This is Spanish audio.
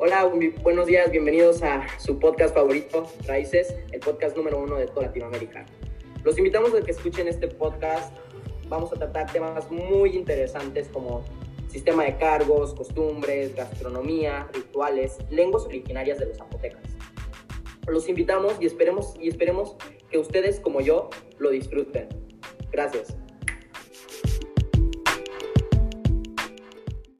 Hola, buenos días, bienvenidos a su podcast favorito, Raíces, el podcast número uno de toda Latinoamérica. Los invitamos a que escuchen este podcast. Vamos a tratar temas muy interesantes como sistema de cargos, costumbres, gastronomía, rituales, lenguas originarias de los zapotecas. Los invitamos y esperemos, y esperemos que ustedes como yo lo disfruten.